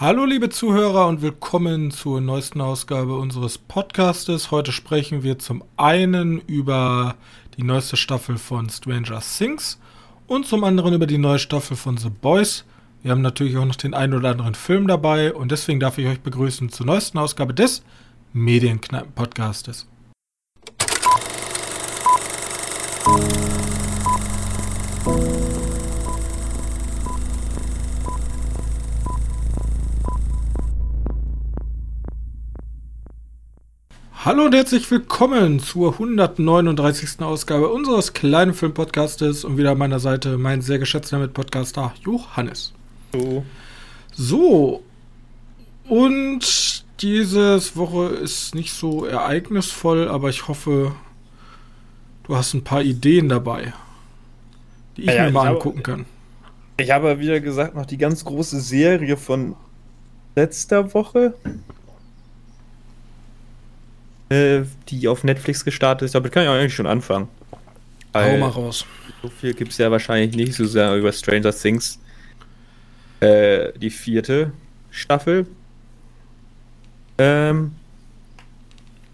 Hallo liebe Zuhörer und willkommen zur neuesten Ausgabe unseres Podcastes. Heute sprechen wir zum einen über die neueste Staffel von Stranger Things und zum anderen über die neue Staffel von The Boys. Wir haben natürlich auch noch den einen oder anderen Film dabei und deswegen darf ich euch begrüßen zur neuesten Ausgabe des Medienkneipen-Podcastes. Hallo und herzlich willkommen zur 139. Ausgabe unseres kleinen Filmpodcastes und wieder an meiner Seite mein sehr geschätzter Mitpodcaster Johannes. Hallo. So, und diese Woche ist nicht so ereignisvoll, aber ich hoffe, du hast ein paar Ideen dabei, die ich Ja, mir mal ich habe- angucken kann. Ich habe wieder gesagt, noch die ganz große Serie von letzter Woche, äh, die auf Netflix gestartet ist. Damit kann ich auch eigentlich schon anfangen. Hau mal raus. so viel gibt es ja wahrscheinlich nicht so sehr über Stranger Things. Äh, die vierte Staffel. Ähm,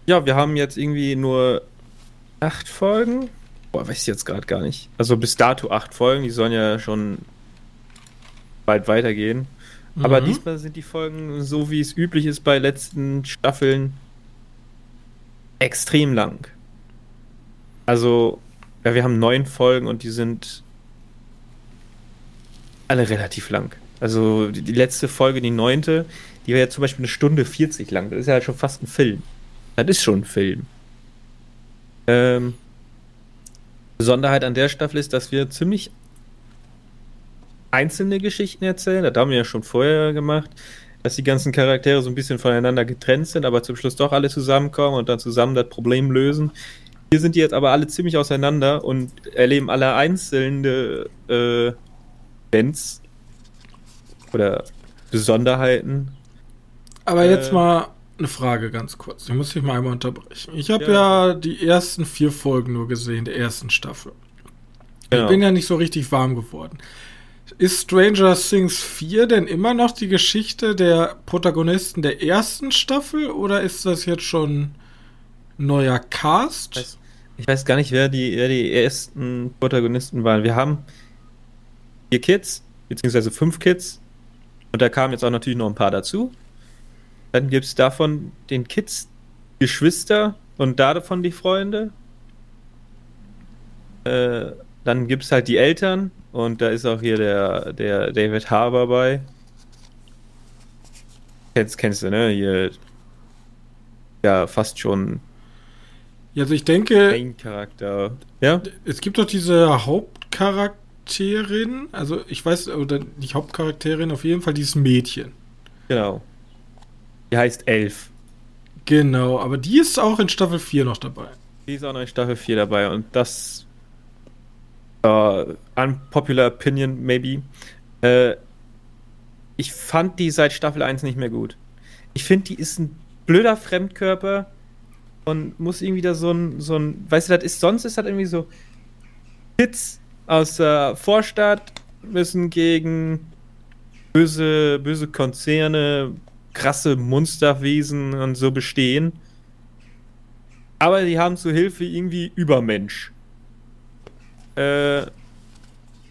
ja, wir haben jetzt irgendwie nur acht Folgen. Boah, weiß ich jetzt gerade gar nicht. Also bis dato acht Folgen, die sollen ja schon bald weitergehen. Aber Mhm. diesmal sind die Folgen, so wie es üblich ist bei letzten Staffeln, extrem lang. Also, ja, wir haben neun Folgen und die sind alle relativ lang. Also die, die letzte Folge, die neunte, die wäre ja zum Beispiel eine Stunde 40 lang. Das ist ja halt schon fast ein Film. Das ist schon ein Film. Ähm, Besonderheit an der Staffel ist, dass wir ziemlich einzelne Geschichten erzählen. Das haben wir ja schon vorher gemacht, dass die ganzen Charaktere so ein bisschen voneinander getrennt sind, aber zum Schluss doch alle zusammenkommen und dann zusammen das Problem lösen. Hier sind die jetzt aber alle ziemlich auseinander und erleben alle einzelne äh, Events oder Besonderheiten. Aber jetzt Äh, mal eine Frage ganz kurz. Ich muss dich mal einmal unterbrechen. Ich habe Ja. ja. die ersten vier Folgen nur gesehen, der ersten Staffel. Genau. Ich bin ja nicht so richtig warm geworden. Ist Stranger Things 4 denn immer noch die Geschichte der Protagonisten der ersten Staffel oder ist das jetzt schon neuer Cast? weiß- Ich weiß gar nicht, wer die, wer die ersten Protagonisten waren. Wir haben vier Kids, beziehungsweise fünf Kids. Und da kamen jetzt auch natürlich noch ein paar dazu. Dann gibt es davon den Kids Geschwister und davon die Freunde. Äh, dann gibt es halt die Eltern und da ist auch hier der, der David Harbour bei. Kennst, kennst du, ne? Hier. Ja, fast schon Also ich denke, Main-Charakter. Ja? es gibt doch diese Hauptcharakterin, also ich weiß, oder nicht Hauptcharakterin, auf jeden Fall dieses Mädchen. Genau. Die heißt Elf. Genau, aber die ist auch in Staffel 4 noch dabei. Die ist auch noch in Staffel 4 dabei und das äh, unpopular opinion maybe. Äh, ich fand die seit Staffel 1 nicht mehr gut. Ich finde, die ist ein blöder Fremdkörper und muss irgendwie da so ein, so ein, weißt du, das ist, sonst ist das irgendwie so Kids aus der Vorstadt müssen gegen böse, böse Konzerne, krasse Monsterwesen und so bestehen. Aber die haben zu Hilfe irgendwie Übermensch. Äh,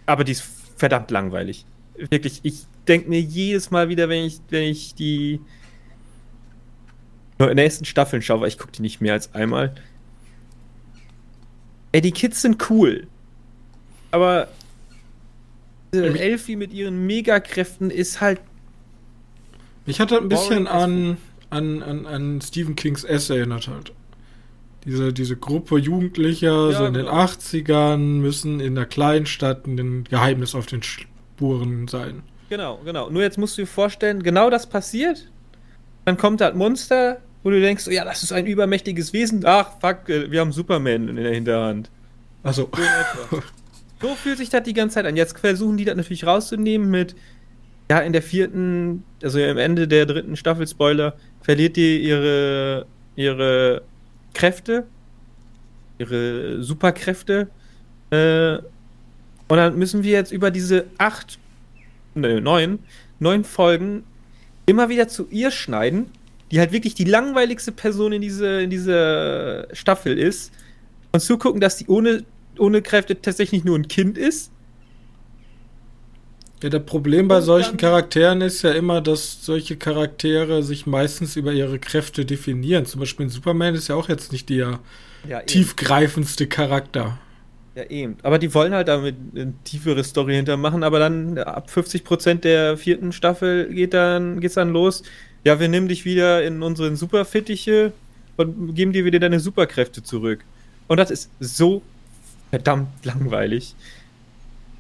aber die ist verdammt langweilig. Wirklich, ich denke mir jedes Mal wieder, wenn ich, wenn ich die nächsten Staffeln schaue, weil ich gucke die nicht mehr als einmal. Ey, die Kids sind cool. Aber Ähm, Elfie mit ihren Megakräften ist halt Mich hat ein bisschen an, an, an, an Stephen Kings S erinnert halt. Diese, diese Gruppe Jugendlicher, Ja, so in den genau. 80ern, müssen in der Kleinstadt ein Geheimnis auf den Spuren sein. Genau, genau. Nur jetzt musst du dir vorstellen, genau das passiert. Dann kommt das Monster, wo du denkst, oh ja, das ist ein übermächtiges Wesen. Ach, fuck, äh, wir haben Superman in der Hinterhand. Also, So, so fühlt sich das die ganze Zeit an. Jetzt versuchen die das natürlich rauszunehmen mit, ja, in der vierten, also am Ende der dritten Staffel, Spoiler, verliert die ihre, ihre Kräfte, ihre Superkräfte. Äh, und dann müssen wir jetzt über diese acht, ne, neun, neun Folgen immer wieder zu ihr schneiden, die halt wirklich die langweiligste Person in, diese, in dieser Staffel ist, und zugucken, dass die ohne, ohne Kräfte tatsächlich nur ein Kind ist. Ja, das Problem bei solchen Charakteren ist ja immer, dass solche Charaktere sich meistens über ihre Kräfte definieren. Zum Beispiel in Superman ist ja auch jetzt nicht der ja, tiefgreifendste Charakter. Ja, eben. Aber die wollen halt damit eine tiefere Story hintermachen, aber dann ab 50% der vierten Staffel geht dann, geht's dann los. Ja, wir nehmen dich wieder in unseren Superfittiche und geben dir wieder deine Superkräfte zurück. Und das ist so verdammt langweilig.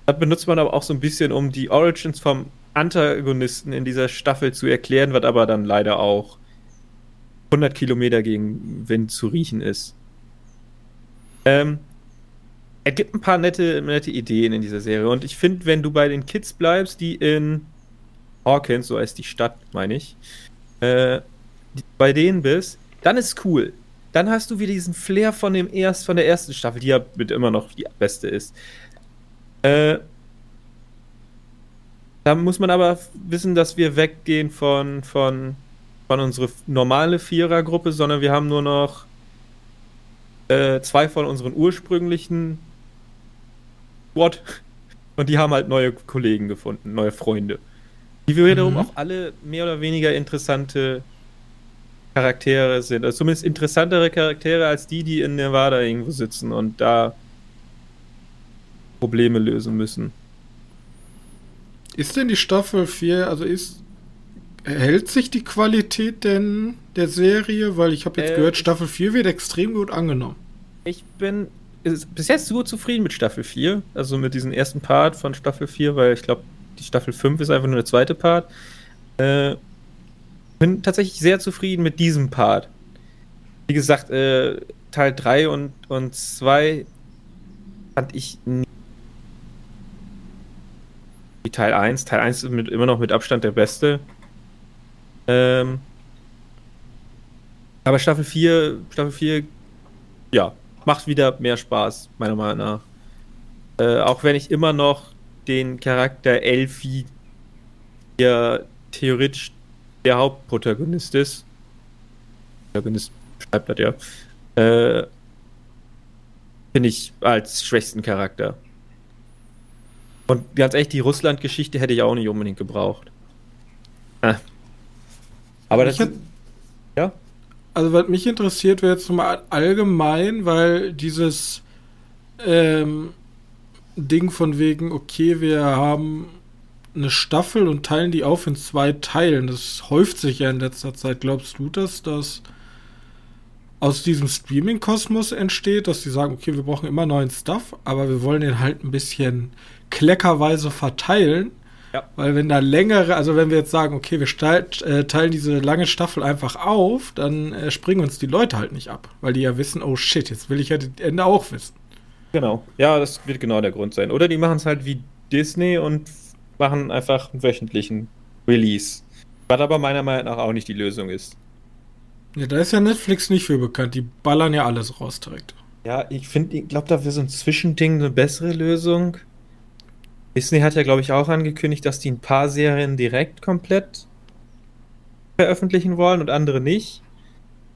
Das benutzt man aber auch so ein bisschen, um die Origins vom Antagonisten in dieser Staffel zu erklären, was aber dann leider auch 100 Kilometer gegen Wind zu riechen ist. Ähm, er gibt ein paar nette, nette Ideen in dieser Serie. Und ich finde, wenn du bei den Kids bleibst, die in Hawkins, so heißt die Stadt, meine ich, äh, bei denen bist, dann ist cool. Dann hast du wieder diesen Flair von dem erst, von der ersten Staffel, die ja mit immer noch die beste ist. Äh, da muss man aber wissen, dass wir weggehen von, von, von unserer normale Vierergruppe, sondern wir haben nur noch äh, zwei von unseren ursprünglichen What? Und die haben halt neue Kollegen gefunden, neue Freunde. Die wiederum mhm. auch alle mehr oder weniger interessante Charaktere sind. Also zumindest interessantere Charaktere als die, die in Nevada irgendwo sitzen und da Probleme lösen müssen. Ist denn die Staffel 4, also ist. Hält sich die Qualität denn der Serie? Weil ich habe jetzt äh, gehört, Staffel 4 wird extrem gut angenommen. Ich bin bis jetzt so zufrieden mit Staffel 4, also mit diesem ersten Part von Staffel 4, weil ich glaube, die Staffel 5 ist einfach nur der zweite Part. Äh, bin tatsächlich sehr zufrieden mit diesem Part. Wie gesagt, äh, Teil 3 und, und 2 fand ich nie wie Teil 1. Teil 1 ist mit, immer noch mit Abstand der beste. Ähm, aber Staffel 4, Staffel 4, ja, macht wieder mehr Spaß, meiner Meinung nach. Äh, auch wenn ich immer noch den Charakter Elfie, der theoretisch der Hauptprotagonist ist, Protagonist schreibt das ja, äh, finde ich als schwächsten Charakter. Und ganz ehrlich, die Russland-Geschichte hätte ich auch nicht unbedingt gebraucht. Äh. Aber das. Hat, ja? Also, was mich interessiert, wäre jetzt nochmal allgemein, weil dieses ähm, Ding von wegen, okay, wir haben eine Staffel und teilen die auf in zwei Teilen. Das häuft sich ja in letzter Zeit. Glaubst du, dass das aus diesem Streaming-Kosmos entsteht, dass sie sagen, okay, wir brauchen immer neuen Stuff, aber wir wollen den halt ein bisschen kleckerweise verteilen? Ja. Weil wenn da längere, also wenn wir jetzt sagen, okay, wir äh, teilen diese lange Staffel einfach auf, dann äh, springen uns die Leute halt nicht ab, weil die ja wissen, oh shit, jetzt will ich ja das Ende auch wissen. Genau, ja, das wird genau der Grund sein. Oder die machen es halt wie Disney und machen einfach einen wöchentlichen Release. Was aber meiner Meinung nach auch nicht die Lösung ist. Ja, da ist ja Netflix nicht für bekannt. Die ballern ja alles raus direkt. Ja, ich finde, ich glaube, da wäre so ein Zwischending eine bessere Lösung. Disney hat ja, glaube ich, auch angekündigt, dass die ein paar Serien direkt komplett veröffentlichen wollen und andere nicht.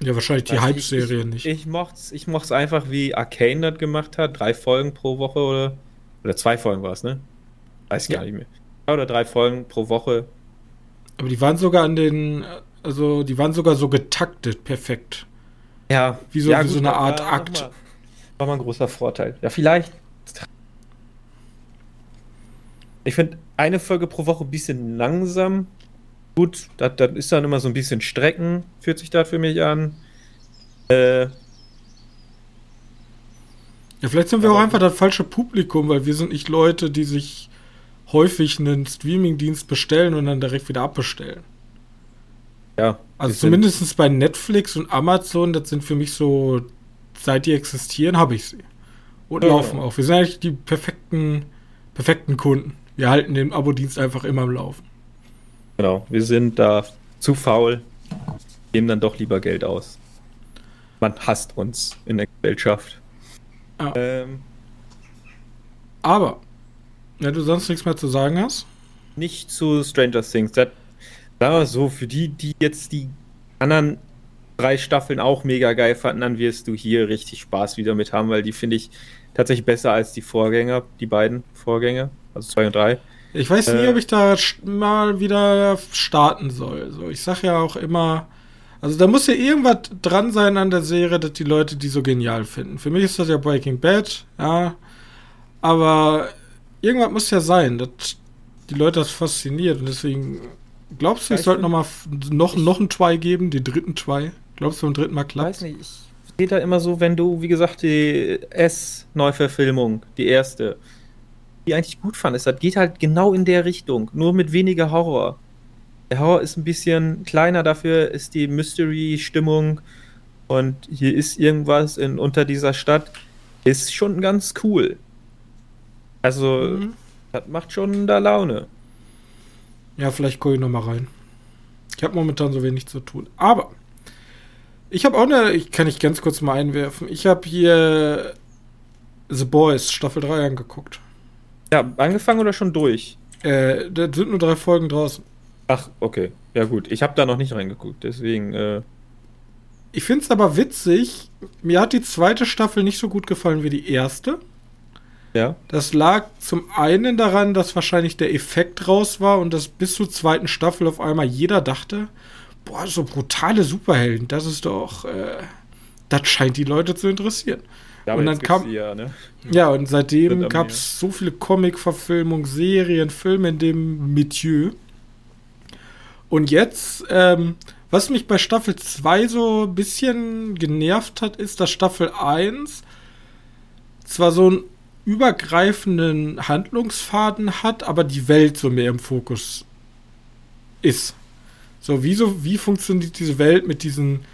Ja, wahrscheinlich die Hype-Serien nicht. Ich mochte es ich mocht's einfach, wie Arcane das gemacht hat. Drei Folgen pro Woche oder. Oder zwei Folgen war es, ne? Weiß ich ja. gar nicht mehr. Oder drei Folgen pro Woche. Aber die waren sogar an den. Also, die waren sogar so getaktet, perfekt. Ja. Wie so, ja, wie gut, so eine Art Akt. War, war mal ein großer Vorteil. Ja, vielleicht ich finde eine Folge pro Woche ein bisschen langsam. Gut, das, das ist dann immer so ein bisschen Strecken, fühlt sich da für mich an. Äh, ja, vielleicht sind wir auch einfach das falsche Publikum, weil wir sind nicht Leute, die sich häufig einen Streamingdienst bestellen und dann direkt wieder abbestellen. Ja. Also zumindest bei Netflix und Amazon, das sind für mich so, seit die existieren, habe ich sie. Und ja, laufen auch. Wir sind eigentlich die perfekten, perfekten Kunden. Wir halten den Abo-Dienst einfach immer am Laufen. Genau, wir sind da zu faul, geben dann doch lieber Geld aus. Man hasst uns in der Gesellschaft. Ah. Ähm, Aber, wenn du sonst nichts mehr zu sagen hast? Nicht zu Stranger Things. Das, Sagen wir so, für die, die jetzt die anderen drei Staffeln auch mega geil fanden, dann wirst du hier richtig Spaß wieder mit haben, weil die finde ich tatsächlich besser als die Vorgänger, die beiden Vorgänger, also zwei und drei. Ich weiß nie, äh, ob ich da mal wieder starten soll. So, ich sag ja auch immer, also da muss ja irgendwas dran sein an der Serie, dass die Leute die so genial finden. Für mich ist das ja Breaking Bad, ja. Aber irgendwas muss ja sein, dass die Leute das fasziniert. Und deswegen, glaubst du, ich sollte noch mal noch, noch einen Try geben, den dritten Try? Glaubst du, beim dritten Mal klappt? Weiß nicht, ich sehe da immer so, wenn du, wie gesagt, die S-Neuverfilmung, die erste, die eigentlich gut fandest, das geht halt genau in der Richtung, nur mit weniger Horror. Der Horror ist ein bisschen kleiner, dafür ist die Mystery-Stimmung und hier ist irgendwas in, unter dieser Stadt, ist schon ganz cool. Also, mhm. das macht schon da Laune. Ja, vielleicht gucke ich nochmal rein. Ich habe momentan so wenig zu tun. Aber ich habe auch eine, ich kann ich ganz kurz mal einwerfen. Ich habe hier The Boys Staffel 3 angeguckt. Ja, angefangen oder schon durch? Äh, da sind nur drei Folgen draußen. Ach, okay. Ja, gut. Ich habe da noch nicht reingeguckt, deswegen. Äh ich finde es aber witzig. Mir hat die zweite Staffel nicht so gut gefallen wie die erste. Ja. Das lag zum einen daran, dass wahrscheinlich der Effekt raus war und dass bis zur zweiten Staffel auf einmal jeder dachte, boah, so brutale Superhelden, das ist doch, äh, das scheint die Leute zu interessieren. Ja, und dann kam ja, ne? ja, und seitdem gab es so viele Comic-Verfilmungen, Serien, Filme in dem Metier. Und jetzt, ähm, was mich bei Staffel 2 so ein bisschen genervt hat, ist, dass Staffel 1 zwar so einen übergreifenden Handlungsfaden hat, aber die Welt so mehr im Fokus ist. So, wie, so, wie funktioniert diese Welt mit diesen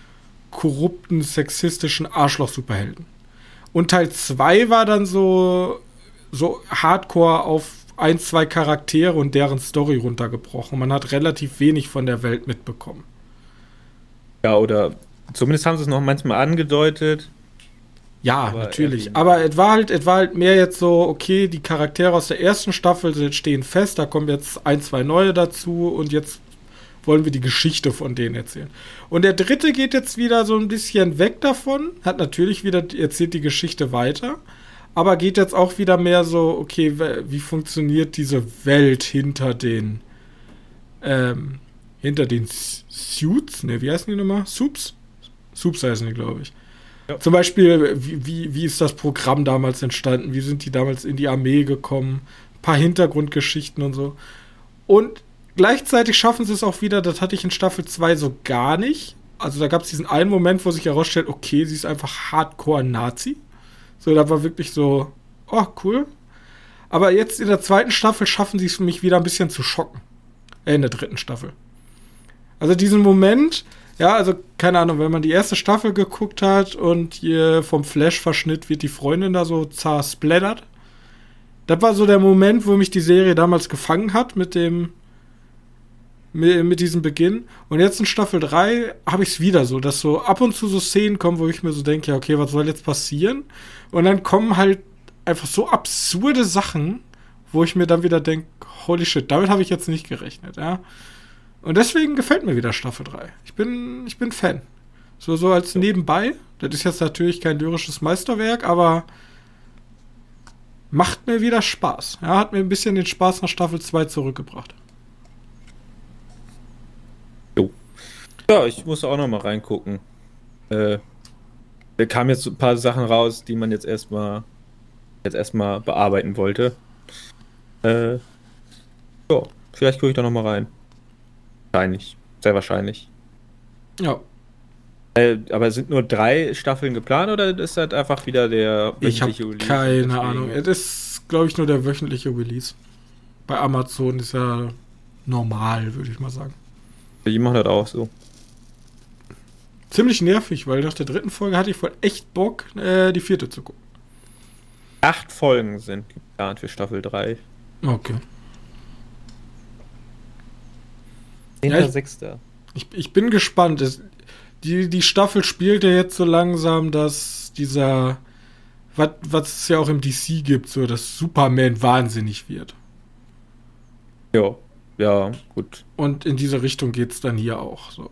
korrupten, sexistischen Arschloch-Superhelden? Und Teil 2 war dann so, so hardcore auf ein, zwei Charaktere und deren Story runtergebrochen. Man hat relativ wenig von der Welt mitbekommen. Ja, oder zumindest haben sie es noch manchmal angedeutet. Ja, aber natürlich. Aber es war halt, es war halt mehr jetzt so, okay, die Charaktere aus der ersten Staffel stehen fest, da kommen jetzt ein, zwei neue dazu und jetzt wollen wir die Geschichte von denen erzählen. Und der dritte geht jetzt wieder so ein bisschen weg davon, hat natürlich wieder, erzählt die Geschichte weiter, aber geht jetzt auch wieder mehr so, okay, wie funktioniert diese Welt hinter den, ähm, hinter den Suits, ne, wie heißen die nochmal? Soups? Soups heißen die, glaube ich. Ja. Zum Beispiel, wie, wie, wie ist das Programm damals entstanden? Wie sind die damals in die Armee gekommen? Ein paar Hintergrundgeschichten und so. Und gleichzeitig schaffen sie es auch wieder, das hatte ich in Staffel 2 so gar nicht. Also da gab es diesen einen Moment, wo sich herausstellt, okay, sie ist einfach Hardcore-Nazi. So, da war wirklich so, oh, cool. Aber jetzt in der zweiten Staffel schaffen sie es für mich wieder ein bisschen zu schocken. Äh, in der dritten Staffel. Also diesen Moment, ja, also keine Ahnung, wenn man die erste Staffel geguckt hat und hier vom Flash-Verschnitt wird die Freundin da so zersplattert. Das war so der Moment, wo mich die Serie damals gefangen hat mit dem mit, mit diesem Beginn. Und jetzt in Staffel 3 habe ich es wieder so, dass so ab und zu so Szenen kommen, wo ich mir so denke, ja, okay, was soll jetzt passieren? Und dann kommen halt einfach so absurde Sachen, wo ich mir dann wieder denke, holy shit, damit habe ich jetzt nicht gerechnet, ja. Und deswegen gefällt mir wieder Staffel 3. Ich bin, ich bin Fan. So, so als ja. nebenbei. Das ist jetzt natürlich kein lyrisches Meisterwerk, aber macht mir wieder Spaß. Ja, hat mir ein bisschen den Spaß nach Staffel 2 zurückgebracht. Ja, ich muss auch noch mal reingucken. Äh, da kamen jetzt ein paar Sachen raus, die man jetzt erstmal jetzt erstmal bearbeiten wollte. Äh, ja, vielleicht gucke ich da noch mal rein. Wahrscheinlich, sehr wahrscheinlich. Ja. Äh, aber sind nur drei Staffeln geplant oder ist das einfach wieder der wöchentliche ich Release? Keine Ahnung. Es ist, glaube ich, nur der wöchentliche Release. Bei Amazon ist ja normal, würde ich mal sagen. Die machen das auch so ziemlich nervig, weil nach der dritten Folge hatte ich voll echt Bock, äh, die vierte zu gucken. Acht Folgen sind geplant für Staffel 3. Okay. 10. Ja, ich, ich, ich, bin gespannt. Es, die, die Staffel spielt ja jetzt so langsam, dass dieser, was es ja auch im DC gibt, so dass Superman wahnsinnig wird. Ja. ja, gut. Und in diese Richtung geht es dann hier auch. So.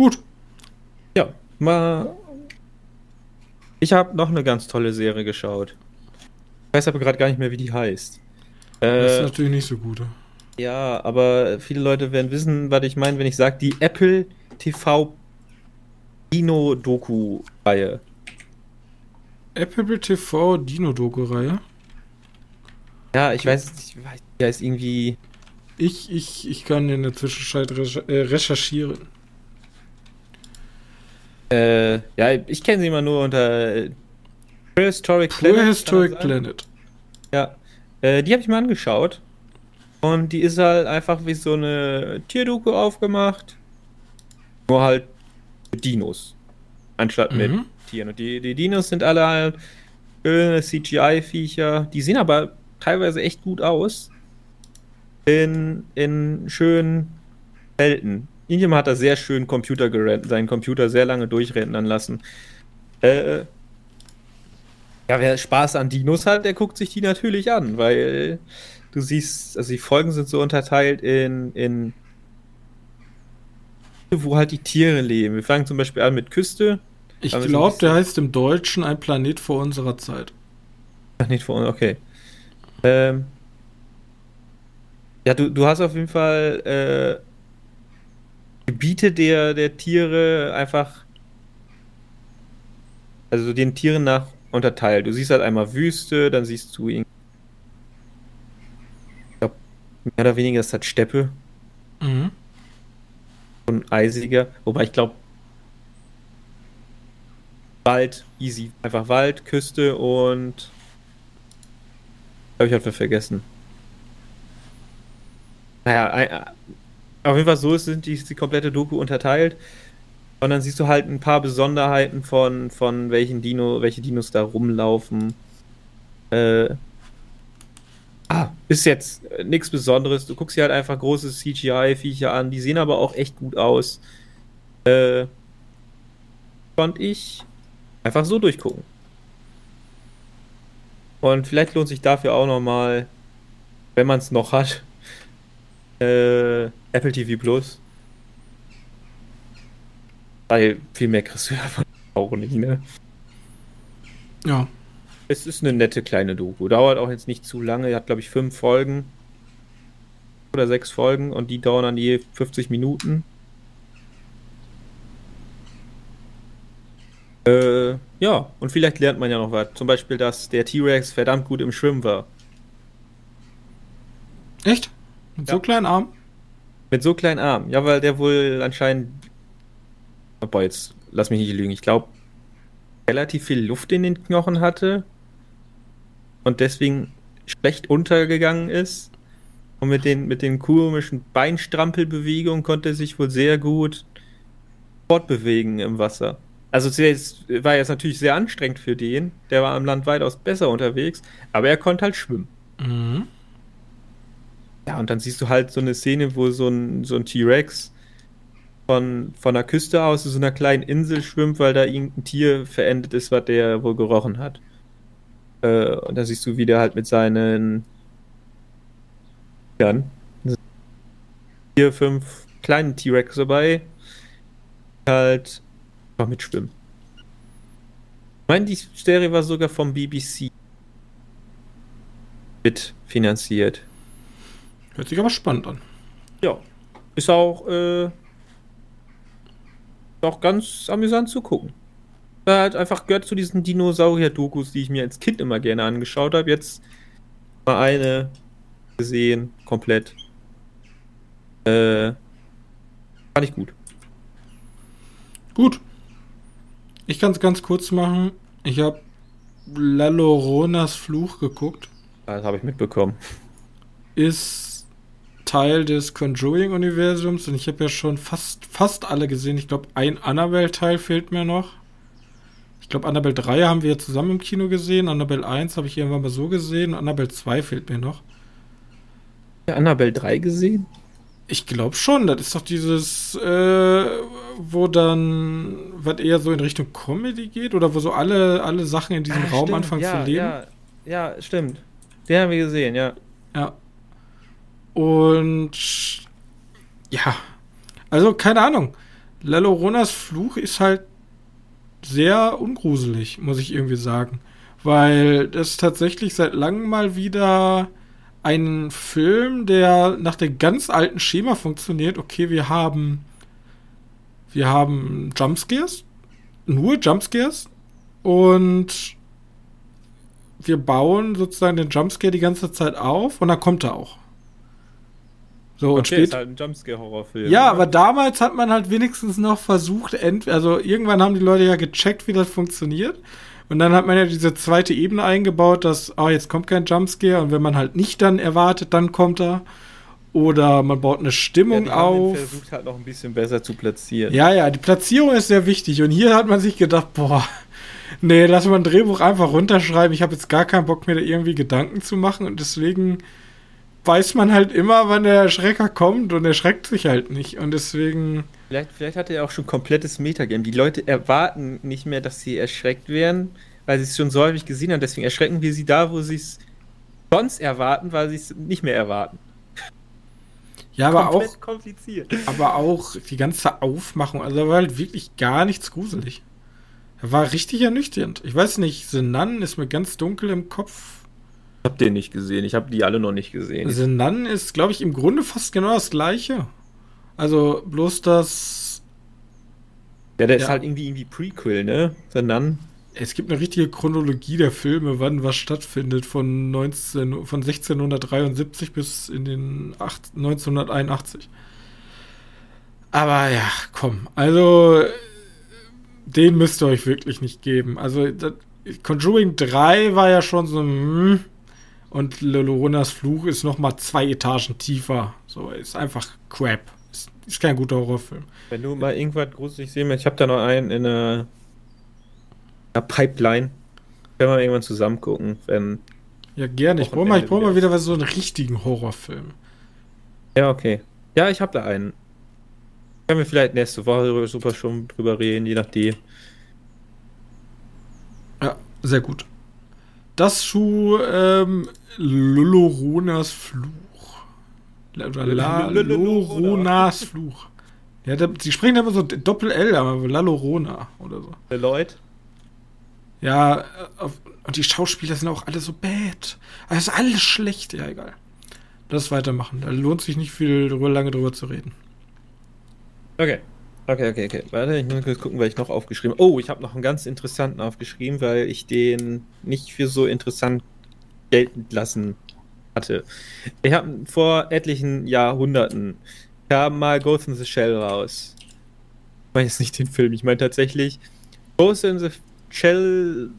Gut. Ja, mal. Ich habe noch eine ganz tolle Serie geschaut. Ich weiß aber gerade gar nicht mehr, wie die heißt. das ist natürlich nicht so gut. Ja, aber viele Leute werden wissen, was ich meine, wenn ich sage, die Apple TV Dino-Doku-Reihe. Apple TV Dino-Doku-Reihe? Ja, ich weiß nicht, der ist irgendwie. Ich, ich, ich kann in der Zwischenzeit äh, recherchieren. Äh, ja, ich kenne sie immer nur unter Prehistoric Planet. Prehistoric Planet. Ja, äh, die habe ich mir angeschaut. Und die ist halt einfach wie so eine Tierdoku aufgemacht. Nur halt mit Dinos. Anstatt mhm. mit Tieren. Und die, die Dinos sind alle halt CGI-Viecher. Die sehen aber teilweise echt gut aus. In, in schönen Welten. Irgendjemand hat da sehr schön Computer seinen Computer sehr lange durchrennen lassen. Äh, ja, wer Spaß an Dinos hat, der guckt sich die natürlich an, weil du siehst, also die Folgen sind so unterteilt in, in wo halt die Tiere leben. Wir fangen zum Beispiel an mit Küste. Ich glaube, der heißt im Deutschen ein Planet vor unserer Zeit. Planet vor unserer, okay. Ähm, ja, du, du hast auf jeden Fall äh, Gebiete der, der Tiere einfach, also den Tieren nach unterteilt. Du siehst halt einmal Wüste, dann siehst du ich glaube, mehr oder weniger ist das Steppe. Mhm. Und eisiger, wobei ich glaube, Wald, easy. Einfach Wald, Küste und habe ich einfach vergessen. Naja, auf jeden Fall so sind die, die komplette Doku unterteilt. Und dann siehst du halt ein paar Besonderheiten von, von welchen Dino, welche Dinos da rumlaufen. Äh, ah, ist jetzt nichts Besonderes. Du guckst dir halt einfach große CGI-Viecher an. Die sehen aber auch echt gut aus. Äh, fand ich einfach so durchgucken. Und vielleicht lohnt sich dafür auch nochmal, wenn man es noch hat, äh, Apple TV Plus. Weil viel mehr kriegst du davon auch nicht, ne? Ja. Es ist eine nette kleine Doku. Dauert auch jetzt nicht zu lange. Hat, glaube ich, fünf Folgen. Oder sechs Folgen. Und die dauern dann je 50 Minuten. Äh, ja, und vielleicht lernt man ja noch was. Zum Beispiel, dass der T-Rex verdammt gut im Schwimmen war. Echt? Mit ja. so kleinen Armen? Mit so kleinen Armen. Ja, weil der wohl anscheinend. Boah, jetzt lass mich nicht lügen. Ich glaube, relativ viel Luft in den Knochen hatte. Und deswegen schlecht untergegangen ist. Und mit den, mit den komischen Beinstrampelbewegungen konnte er sich wohl sehr gut fortbewegen im Wasser. Also es war jetzt natürlich sehr anstrengend für den. Der war am Land weitaus besser unterwegs, aber er konnte halt schwimmen. Mhm. Ja, und dann siehst du halt so eine Szene, wo so ein, so ein T-Rex von, von der Küste aus zu so einer kleinen Insel schwimmt, weil da irgendein Tier verendet ist, was der wohl gerochen hat. Äh, und da siehst du, wie der halt mit seinen dann vier, fünf kleinen T-Rex dabei halt einfach mitschwimmen. Ich meine, die Serie war sogar vom BBC mitfinanziert. Hört sich aber spannend an. Ja. Ist auch, äh, auch ganz amüsant zu gucken. Da halt einfach gehört zu diesen Dinosaurier-Dokus, die ich mir als Kind immer gerne angeschaut habe. Jetzt mal eine gesehen, komplett. Äh, fand ich gut. Gut. Ich kann es ganz kurz machen. Ich habe Laloronas Fluch geguckt. Das habe ich mitbekommen. Ist Teil des Conjuring-Universums und ich habe ja schon fast, fast alle gesehen. Ich glaube, ein Annabelle-Teil fehlt mir noch. Ich glaube, Annabelle 3 haben wir zusammen im Kino gesehen. Annabelle 1 habe ich irgendwann mal so gesehen. Annabelle 2 fehlt mir noch. Annabelle 3 gesehen? Ich glaube schon, das ist doch dieses, äh, wo dann, was eher so in Richtung Comedy geht oder wo so alle, alle Sachen in diesem ah, Raum stimmt. anfangen ja, zu leben. Ja, ja, stimmt. den haben wir gesehen, ja. Ja. Und ja, also keine Ahnung. Lalloronas Fluch ist halt sehr ungruselig, muss ich irgendwie sagen. Weil das tatsächlich seit langem mal wieder ein Film, der nach dem ganz alten Schema funktioniert. Okay, wir haben wir haben Jumpscares, nur Jumpscares und wir bauen sozusagen den Jumpscare die ganze Zeit auf und dann kommt er auch. So, und Okay, ist halt ein Jumpscare-Horrorfilm. ja, ne? aber damals hat man halt wenigstens noch versucht, also irgendwann haben die Leute ja gecheckt, wie das funktioniert. Und dann hat man ja diese zweite Ebene eingebaut, dass, ah, jetzt kommt kein Jumpscare und wenn man halt nicht dann erwartet, dann kommt er. Oder man baut eine ja, Stimmung den auf. versucht halt noch ein bisschen besser zu platzieren. Ja, ja, die Platzierung ist sehr wichtig. Und hier hat man sich gedacht, boah, nee, lass mal ein Drehbuch einfach runterschreiben. Ich habe jetzt gar keinen Bock mir da irgendwie Gedanken zu machen. Und deswegen weiß man halt immer, wann der Erschrecker kommt und erschreckt sich halt nicht. Und deswegen, Vielleicht, vielleicht hat er auch schon komplettes Metagame. Die Leute erwarten nicht mehr, dass sie erschreckt werden, weil sie es schon so häufig gesehen haben. Deswegen erschrecken wir sie da, wo sie es sonst erwarten, weil sie es nicht mehr erwarten. ja, aber auch, Komplett kompliziert. aber auch die ganze Aufmachung, also da war halt wirklich gar nichts gruselig. Er war richtig ernüchternd. Ich weiß nicht, Nun ist mir ganz dunkel im Kopf. Ich hab den nicht gesehen. Ich habe die alle noch nicht gesehen. The Nun ist, glaube ich, im Grunde fast genau das gleiche. Also bloß das. ja, der ist ja. halt irgendwie irgendwie Prequel, ne? The Nun. Es gibt eine richtige Chronologie der Filme, wann was stattfindet, von, 19, von 1673 bis in den acht- 1981. Aber ja, komm, also den müsst ihr euch wirklich nicht geben. Also das, Conjuring 3 war ja schon so hm, und Lolonas Fluch ist noch mal zwei Etagen tiefer. So ist einfach Crap. Ist, ist kein guter Horrorfilm. Wenn du mal irgendwas gruselig sehen willst, ich habe da noch einen in einer, einer Pipeline. Können wir irgendwann zusammen gucken, wenn. Ja, gerne. Ich brauche mal, ich brauch mal wieder. was so einen richtigen Horrorfilm. Ja, okay. Ja, ich habe da einen. Können wir vielleicht nächste Woche super schon drüber reden, je nachdem. Ja, sehr gut. Das zu ähm, Lolorunas Fluch. Oder La Fluch. Ja, da, sie sprechen immer so Doppel-L, aber Lalorona oder so. Lloyd? Ja, und die Schauspieler sind auch alle so bad. Also ist alles schlecht, ja, egal. Lass weitermachen. Da lohnt sich nicht viel drüber, lange drüber zu reden. Okay. Okay, okay, okay. Warte, ich muss kurz gucken, weil ich noch aufgeschrieben Oh, ich habe noch einen ganz interessanten aufgeschrieben, weil ich den nicht für so interessant geltend lassen hatte. Ich habe vor etlichen Jahrhunderten kam mal Ghost in the Shell raus. Ich meine jetzt nicht den Film, ich meine tatsächlich Ghost in the Shell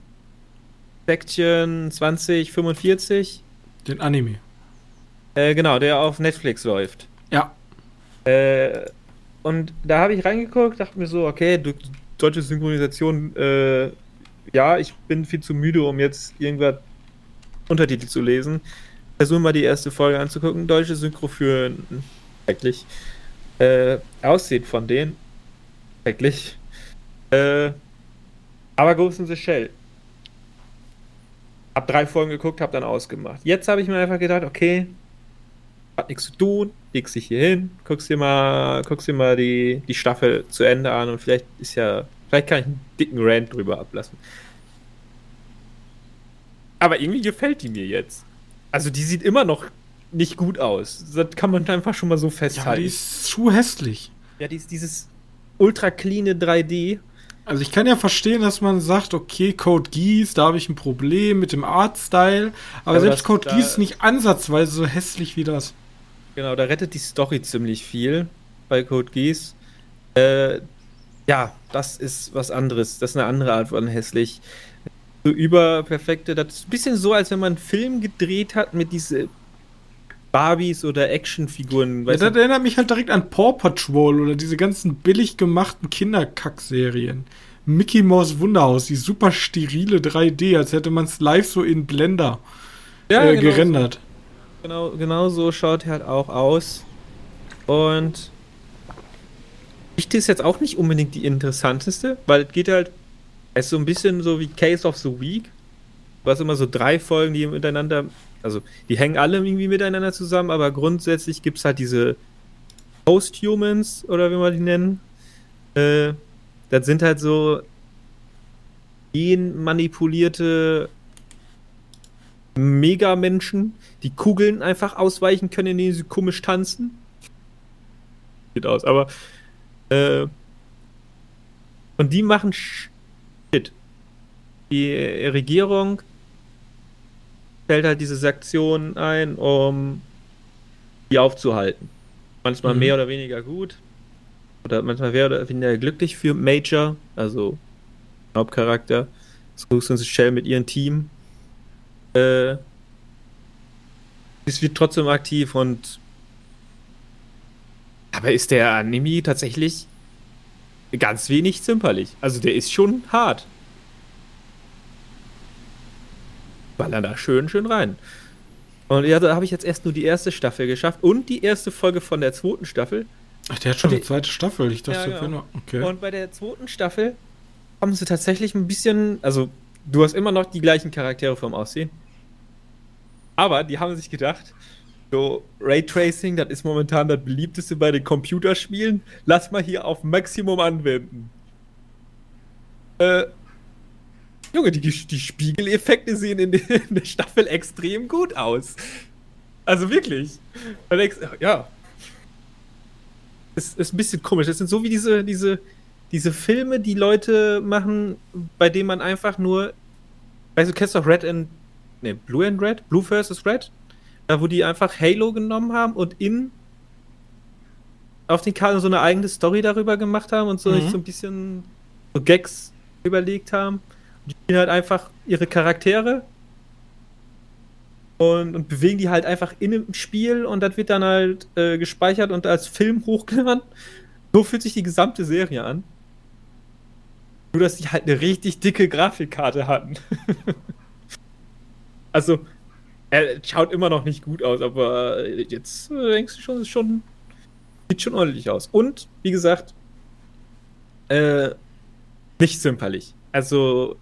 Section 2045. Den Anime. Äh, genau, der auf Netflix läuft. Ja. Äh, und da habe ich reingeguckt, dachte mir so, okay, du, deutsche Synchronisation, äh, ja, ich bin viel zu müde, um jetzt irgendwas Untertitel zu lesen. Versuche mal die erste Folge anzugucken. Deutsche Synchro für eigentlich äh, aussieht von denen. Schrecklich. Äh, aber Ghost in the Shell. Hab drei Folgen geguckt, hab dann ausgemacht. Jetzt habe ich mir einfach gedacht, okay, hat nichts zu tun, legst dich hier hin, guckst dir mal, guckst dir mal die, die Staffel zu Ende an und vielleicht ist ja, vielleicht kann ich einen dicken Rant drüber ablassen. Aber irgendwie gefällt die mir jetzt. Also die sieht immer noch nicht gut aus. Das kann man einfach schon mal so Ja, festhalten. die ist zu hässlich. Ja, die ist dieses ultra cleane 3D. Also ich kann ja verstehen, dass man sagt, okay, Code Geass, da habe ich ein Problem mit dem Artstyle, aber, Aber selbst Code Geass ist nicht ansatzweise so hässlich wie das. Genau, da rettet die Story ziemlich viel bei Code Geass. Äh, ja, das ist was anderes. Das ist eine andere Art von hässlich. So überperfekte, das ist ein bisschen so, als wenn man einen Film gedreht hat mit diese Barbies oder Actionfiguren. Ja, das erinnert mich halt direkt an Paw Patrol oder diese ganzen billig gemachten Kinderkack-Serien. Mickey Mouse Wunderhaus, die super sterile 3D, als hätte man es live so in Blender äh, genau, gerendert. Genau, genau so schaut er halt auch aus. Und Geschichte ist jetzt auch nicht unbedingt die interessanteste, weil es geht halt, es ist so ein bisschen so wie Case of the Week, was immer so drei Folgen, die miteinander Also, die hängen alle irgendwie miteinander zusammen, aber grundsätzlich gibt es halt diese Post-Humans, oder wie man die nennen. Äh, das sind halt so genmanipulierte Megamenschen, die Kugeln einfach ausweichen können, indem sie komisch tanzen. Sieht aus, aber äh, und die machen Shit. Die Regierung stellt halt diese Sektion ein, um die aufzuhalten. Manchmal mhm. mehr oder weniger gut. Oder manchmal mehr oder weniger glücklich für Major, also Hauptcharakter. The Shell mit ihrem Team. Äh, ist wird trotzdem aktiv und aber ist der Anime tatsächlich ganz wenig zimperlich. Also der ist schon hart. Ballern da schön, schön rein. Und ja, da habe ich jetzt erst nur die erste Staffel geschafft und die erste Folge von der zweiten Staffel. Ach, der hat schon eine zweite Staffel. Ich dachte, ja, genau. okay. Und bei der zweiten Staffel haben sie tatsächlich ein bisschen, also du hast immer noch die gleichen Charaktere vom Aussehen. Aber die haben sich gedacht, so Raytracing, das ist momentan das beliebteste bei den Computerspielen. Lass mal hier auf Maximum anwenden. Äh, Junge, die, die Spiegeleffekte sehen in, in, der Staffel extrem gut aus. Also wirklich. Ja. Es ist ein bisschen komisch. Das sind so wie diese, diese, diese Filme, die Leute machen, bei denen man einfach nur. Weißt du, kennst du auch Red and. Ne, Blue and Red? Blue versus Red? Da, wo die einfach Halo genommen haben und in. auf den Karten so eine eigene Story darüber gemacht haben und so, mhm. so ein bisschen so Gags überlegt haben. Die spielen halt einfach ihre Charaktere und, und, bewegen die halt einfach in dem Spiel und das wird dann halt äh, gespeichert und als Film hochgeladen. So fühlt sich die gesamte Serie an. Nur, dass die halt eine richtig dicke Grafikkarte hatten. also, er schaut immer noch nicht gut aus, aber jetzt äh, denkst du schon, es schon, sieht schon ordentlich aus. Und, wie gesagt, äh, nicht zimperlich. Also,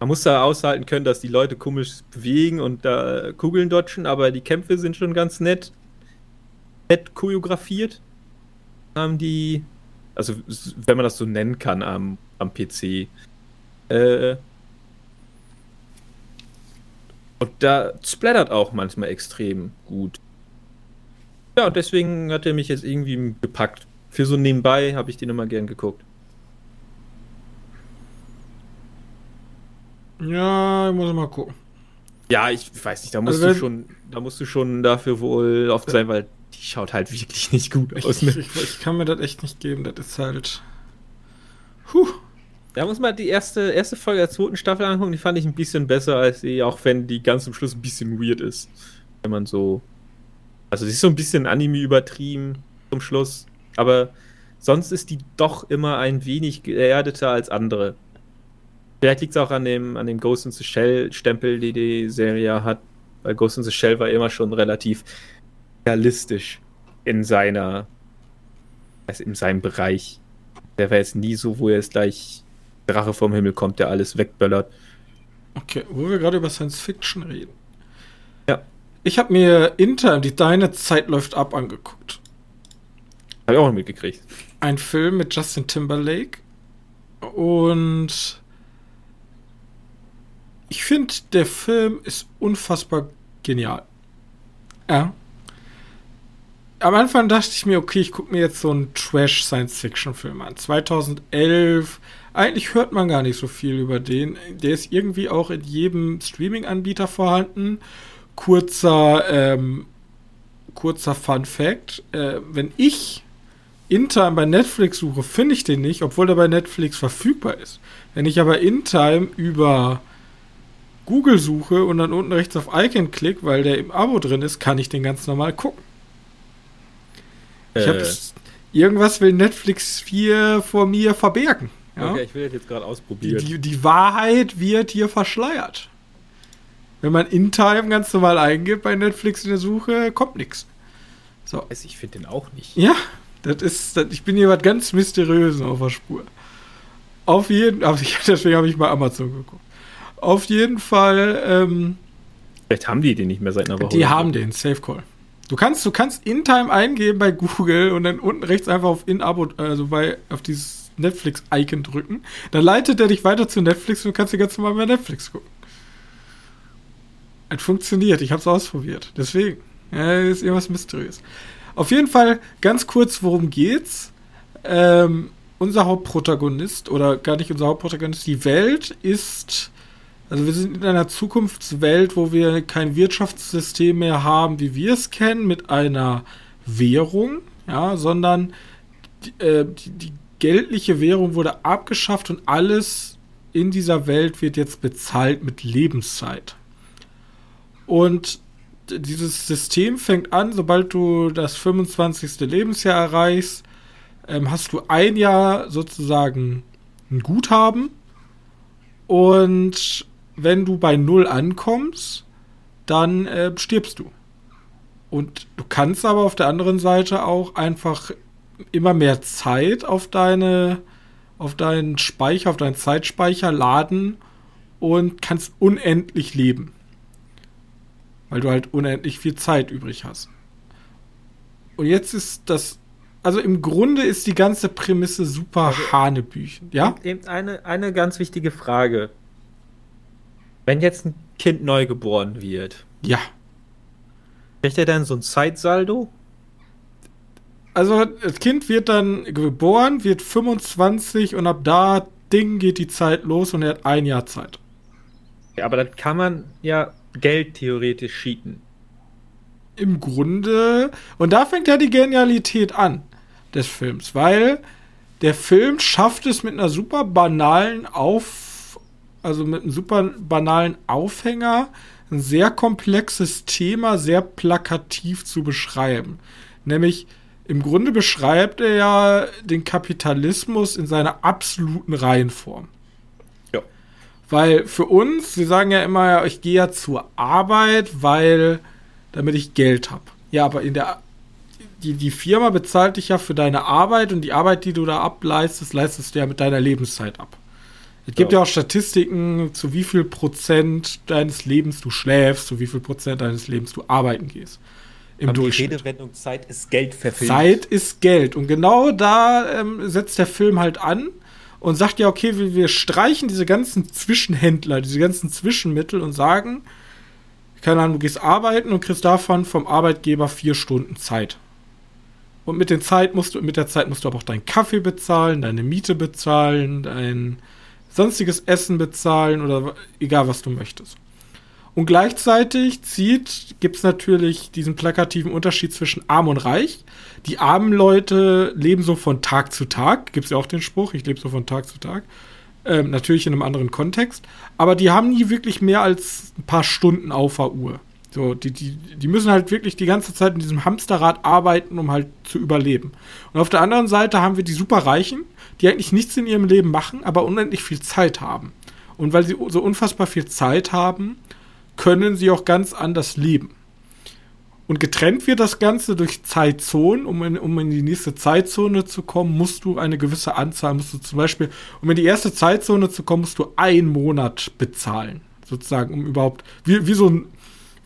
man muss da aushalten können, dass die Leute komisch bewegen und da Kugeln dodgen, aber die Kämpfe sind schon ganz nett, nett choreografiert. Haben die, also wenn man das so nennen kann am, am PC. Äh, und da splattert auch manchmal extrem gut. Ja, und deswegen hat er mich jetzt irgendwie gepackt. Für so nebenbei habe ich den immer gern geguckt. Ja, ich muss mal gucken. Ja, ich weiß nicht, da musst also, du schon, da musst du schon dafür wohl oft sein, weil die schaut halt wirklich nicht gut aus. Ne? Ich, ich, ich, kann mir das echt nicht geben, das ist halt. Puh. Da muss man die erste, erste Folge der zweiten Staffel angucken, die fand ich ein bisschen besser als die, auch wenn die ganz zum Schluss ein bisschen weird ist. Wenn man so. Also sie ist so ein bisschen Anime übertrieben zum Schluss, aber sonst ist die doch immer ein wenig geerdeter als andere. Vielleicht liegt es auch an dem, an dem Ghost in the Shell-Stempel, die die Serie hat. Weil Ghost in the Shell war immer schon relativ realistisch in seiner, also in seinem Bereich. Der war jetzt nie so, wo er jetzt gleich Drache vom Himmel kommt, der alles wegböllert. Okay, wo wir gerade über Science Fiction reden. Ja. Ich habe mir Intern, die Deine Zeit läuft ab, angeguckt. Habe ich auch mitgekriegt. Ein Film mit Justin Timberlake. Und ich finde, der Film ist unfassbar genial. Ja. Am Anfang dachte ich mir, okay, ich gucke mir jetzt so einen Trash-Science-Fiction-Film an. 2011. Eigentlich hört man gar nicht so viel über den. Der ist irgendwie auch in jedem Streaming-Anbieter vorhanden. Kurzer, ähm, kurzer Fun Fact. Äh, wenn ich InTime bei Netflix suche, finde ich den nicht, obwohl er bei Netflix verfügbar ist. Wenn ich aber InTime über Google suche und dann unten rechts auf Icon klick, weil der im Abo drin ist, kann ich den ganz normal gucken. Äh. Ich hab's, irgendwas will Netflix 4 vor mir verbergen. Ja? Okay, ich will das jetzt gerade ausprobieren. Die, die, die, Wahrheit wird hier verschleiert. Wenn man InTime ganz normal eingibt bei Netflix in der Suche, kommt nichts. So. Also ich finde den auch nicht. Ja, das ist, das, ich bin hier was ganz Mysteriöses auf der Spur. Auf jeden Fall, deswegen habe ich mal Amazon geguckt. Auf jeden Fall ähm, Vielleicht haben die den nicht mehr seit einer Woche. Die haben den, Safe Call. Du kannst, du kannst InTime eingeben bei Google und dann unten rechts einfach auf In-Abo, also bei, auf dieses Netflix-Icon drücken. Dann leitet er dich weiter zu Netflix und du kannst dir ganz normal bei Netflix gucken. Es funktioniert, ich habe es ausprobiert. Deswegen. Ja, ist irgendwas mysteriös. Auf jeden Fall ganz kurz, worum geht's? Ähm, unser Hauptprotagonist, oder gar nicht unser Hauptprotagonist, die Welt ist also wir sind in einer Zukunftswelt, wo wir kein Wirtschaftssystem mehr haben, wie wir es kennen, mit einer Währung, ja, sondern die, äh, die, die geldliche Währung wurde abgeschafft und alles in dieser Welt wird jetzt bezahlt mit Lebenszeit. Und dieses System fängt an, sobald du das 25. Lebensjahr erreichst, ähm, hast du ein Jahr sozusagen ein Guthaben und wenn du bei Null ankommst, dann äh, stirbst du. Und du kannst aber auf der anderen Seite auch einfach immer mehr Zeit auf deine, auf deinen Speicher, auf deinen Zeitspeicher laden und kannst unendlich leben. Weil du halt unendlich viel Zeit übrig hast. Und jetzt ist das, also im Grunde ist die ganze Prämisse super also, Hanebüchen, ja? Eine, eine ganz wichtige Frage. Wenn jetzt ein Kind neu geboren wird. Ja. Kriegt er dann so ein Zeitsaldo? Also, das Kind wird dann geboren, wird 25 und ab da Ding geht die Zeit los und er hat ein Jahr Zeit. Ja, aber dann kann man ja Geld theoretisch cheaten. Im Grunde. Und da fängt ja die Genialität an des Films, weil der Film schafft es mit einer super banalen Auf also mit einem super banalen Aufhänger, ein sehr komplexes Thema sehr plakativ zu beschreiben. Nämlich im Grunde beschreibt er ja den Kapitalismus in seiner absoluten Reihenform. Ja. Weil für uns, wir sagen ja immer, ich gehe ja zur Arbeit, weil damit ich Geld habe. Ja, aber in der die, die Firma bezahlt dich ja für deine Arbeit und die Arbeit, die du da ableistest, leistest du ja mit deiner Lebenszeit ab. Es gibt ja. ja auch Statistiken, zu wie viel Prozent deines Lebens du schläfst, zu wie viel Prozent deines Lebens du arbeiten gehst. Im Aber Durchschnitt. Die Redewendung Zeit ist Geld verfilmt. Zeit ist Geld. Und genau da ähm, setzt der Film halt an und sagt ja, okay, wir, wir streichen diese ganzen Zwischenhändler, diese ganzen Zwischenmittel und sagen, keine Ahnung, du gehst arbeiten und kriegst davon vom Arbeitgeber vier Stunden Zeit. Und mit, den Zeit musst du, mit der Zeit musst du aber auch deinen Kaffee bezahlen, deine Miete bezahlen, dein, sonstiges Essen bezahlen oder egal, was du möchtest. Und gleichzeitig zieht, gibt es natürlich diesen plakativen Unterschied zwischen arm und reich. Die armen Leute leben so von Tag zu Tag. Gibt es ja auch den Spruch, ich lebe so von Tag zu Tag. Ähm, natürlich in einem anderen Kontext. Aber die haben nie wirklich mehr als ein paar Stunden auf der Uhr. So, die, die, die müssen halt wirklich die ganze Zeit in diesem Hamsterrad arbeiten, um halt zu überleben. Und auf der anderen Seite haben wir die Superreichen, die eigentlich nichts in ihrem Leben machen, aber unendlich viel Zeit haben. Und weil sie so unfassbar viel Zeit haben, können sie auch ganz anders leben. Und getrennt wird das Ganze durch Zeitzonen. Um in, um in die nächste Zeitzone zu kommen, musst du eine gewisse Anzahl, musst du zum Beispiel, um in die erste Zeitzone zu kommen, musst du einen Monat bezahlen. Sozusagen, um überhaupt, wie, wie so ein,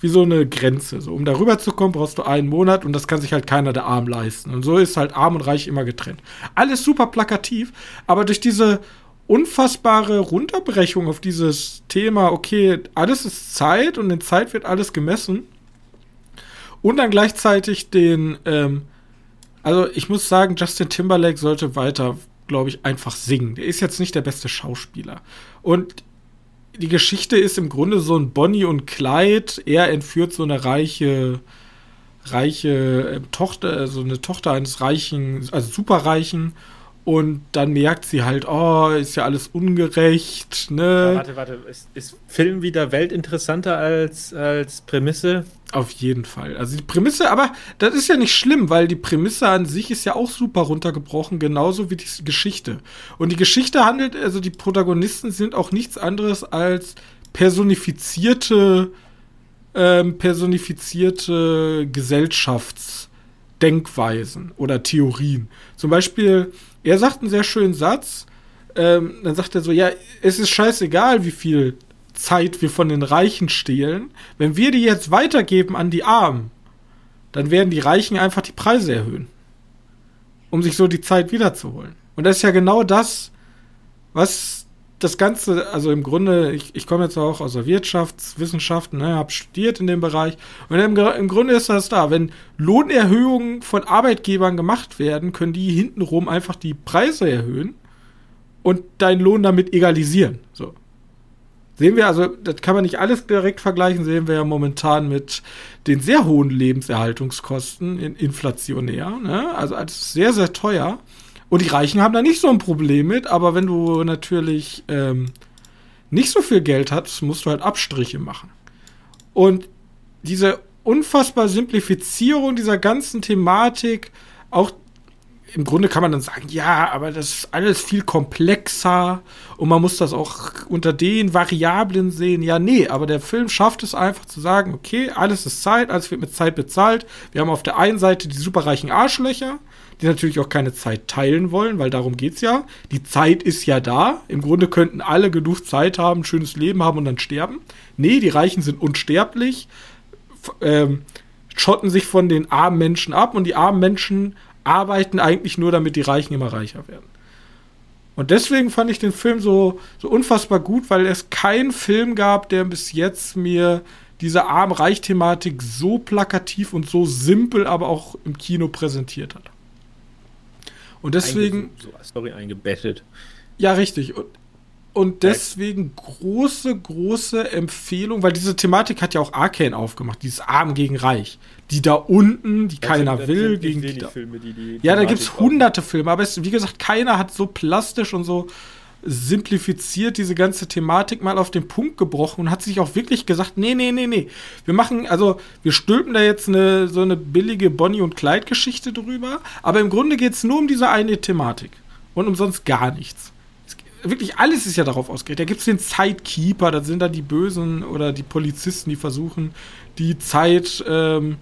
wie so eine Grenze. So, um darüber zu kommen, brauchst du einen Monat und das kann sich halt keiner der Arm leisten. Und so ist halt arm und reich immer getrennt. Alles super plakativ, aber durch diese unfassbare Runterbrechung auf dieses Thema, okay, alles ist Zeit und in Zeit wird alles gemessen. Und dann gleichzeitig den, ähm, also ich muss sagen, Justin Timberlake sollte weiter, glaube ich, einfach singen. Der ist jetzt nicht der beste Schauspieler. Und die Geschichte ist im Grunde so ein Bonnie und Clyde. Er entführt so eine reiche, reiche äh, Tochter, also eine Tochter eines reichen, also superreichen und dann merkt sie halt, oh, ist ja alles ungerecht, ne? Ja, warte, warte, ist, ist, Film wieder weltinteressanter als, als Prämisse? Auf jeden Fall. Also die Prämisse, aber das ist ja nicht schlimm, weil die Prämisse an sich ist ja auch super runtergebrochen, genauso wie die Geschichte. Und die Geschichte handelt, also die Protagonisten sind auch nichts anderes als personifizierte, ähm, personifizierte Gesellschaftsdenkweisen oder Theorien. Zum Beispiel er sagt einen sehr schönen Satz. Ähm, dann sagt er so: Ja, es ist scheißegal, wie viel Zeit wir von den Reichen stehlen, wenn wir die jetzt weitergeben an die Armen, dann werden die Reichen einfach die Preise erhöhen, um sich so die Zeit wiederzuholen. Und das ist ja genau das, was das Ganze, also im Grunde, ich, ich komme jetzt auch aus der Wirtschaftswissenschaften, ne, habe studiert in dem Bereich. Und im, im, Grunde ist das da. Wenn Lohnerhöhungen von Arbeitgebern gemacht werden, können die hintenrum einfach die Preise erhöhen und deinen Lohn damit egalisieren. So. Sehen wir also, das kann man nicht alles direkt vergleichen, sehen wir ja momentan mit den sehr hohen Lebenserhaltungskosten in inflationär. Ne? Also alles sehr, sehr teuer. Und die Reichen haben da nicht so ein Problem mit, aber wenn du natürlich ähm, nicht so viel Geld hast, musst du halt Abstriche machen. Und diese unfassbare Simplifizierung dieser ganzen Thematik, auch im Grunde kann man dann sagen, ja, aber das ist alles viel komplexer und man muss das auch unter den Variablen sehen. Ja, nee, aber der Film schafft es einfach zu sagen, okay, alles ist Zeit, alles wird mit Zeit bezahlt. Wir haben auf der einen Seite die superreichen Arschlöcher, die natürlich auch keine Zeit teilen wollen, weil darum geht's ja. Die Zeit ist ja da. Im Grunde könnten alle genug Zeit haben, ein schönes Leben haben und dann sterben. Nee, die Reichen sind unsterblich, ähm, schotten sich von den armen Menschen ab und die armen Menschen arbeiten eigentlich nur, damit die Reichen immer reicher werden. Und deswegen fand ich den Film so, so unfassbar gut, weil es keinen Film gab, der bis jetzt mir diese Arm-Reich-Thematik so plakativ und so simpel, aber auch im Kino präsentiert hat. Und deswegen. So als Story eingebettet. Ja, richtig. Und, und deswegen große, große Empfehlung, weil diese Thematik hat ja auch Arcane aufgemacht, dieses Arm gegen Reich. Die da unten, die das keiner sind, will, gegen die da. Filme, die die ja, da gibt es hunderte Filme, aber es, wie gesagt, keiner hat so plastisch und so simplifiziert diese ganze Thematik mal auf den Punkt gebrochen und hat sich auch wirklich gesagt, nee, nee, nee, nee. Wir machen, also wir stülpen da jetzt eine, so eine billige Bonnie- und Clyde-Geschichte drüber, aber im Grunde geht es nur um diese eine Thematik und um sonst gar nichts. Wirklich alles ist ja darauf ausgerichtet. Da gibt es den Zeitkeeper, da sind da die Bösen oder die Polizisten, die versuchen, die Zeit ähm,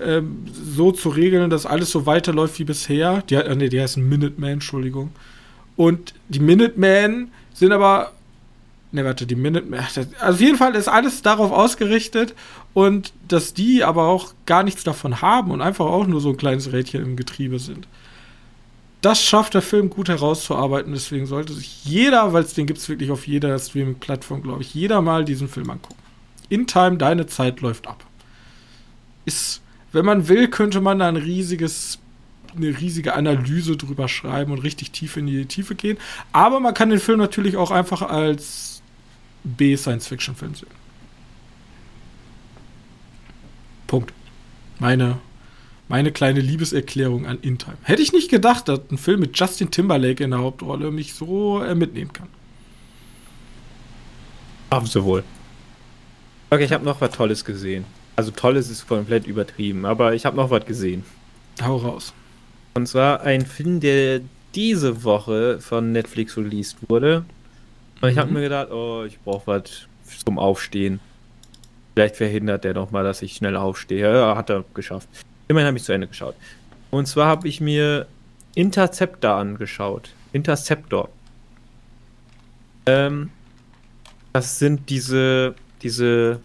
ähm, so zu regeln, dass alles so weiterläuft wie bisher. Die, äh, nee, die heißt Minuteman, Entschuldigung. Und die Minutemen sind aber. Ne, warte, die Minutemen. Also auf jeden Fall ist alles darauf ausgerichtet und dass die aber auch gar nichts davon haben und einfach auch nur so ein kleines Rädchen im Getriebe sind. Das schafft der Film gut herauszuarbeiten, deswegen sollte sich jeder, weil es den gibt es wirklich auf jeder Streaming-Plattform, glaube ich, jeder mal diesen Film angucken. In Time, deine Zeit läuft ab. Ist, wenn man will, könnte man da ein riesiges eine riesige Analyse drüber schreiben und richtig tief in die Tiefe gehen. Aber man kann den Film natürlich auch einfach als B-Science-Fiction-Film sehen. Punkt. Meine, meine kleine Liebeserklärung an In Time. Hätte ich nicht gedacht, dass ein Film mit Justin Timberlake in der Hauptrolle mich so äh, mitnehmen kann. Haben sie wohl. Okay, ich habe noch was Tolles gesehen. Also Tolles ist komplett übertrieben, aber ich habe noch was gesehen. Hau raus. Und zwar ein Film, der diese Woche von Netflix released wurde. Und ich habe mhm. mir gedacht, oh, ich brauche was zum Aufstehen. Vielleicht verhindert der noch mal, dass ich schnell aufstehe. Ja, hat er geschafft. Immerhin habe ich zu Ende geschaut. Und zwar habe ich mir Interceptor angeschaut. Interceptor. Ähm, das sind diese, diese,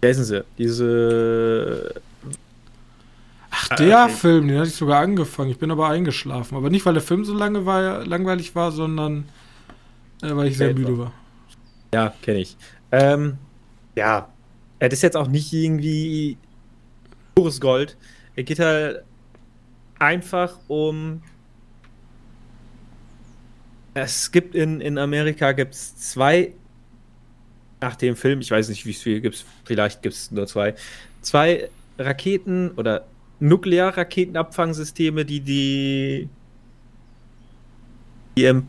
wie heißen sie? Diese Ach, ah, der okay. Film, den hatte ich sogar angefangen. Ich bin aber eingeschlafen. Aber nicht, weil der Film so lange war, langweilig war, sondern äh, weil ich sehr müde war. Ja, kenne ich. Ähm, ja, das ist jetzt auch nicht irgendwie pures Gold. Er geht halt einfach um. Es gibt in, in Amerika gibt's zwei, nach dem Film, ich weiß nicht, wie viel gibt es, vielleicht gibt es nur zwei, zwei Raketen oder Nuklearraketenabfangsysteme, die die, die im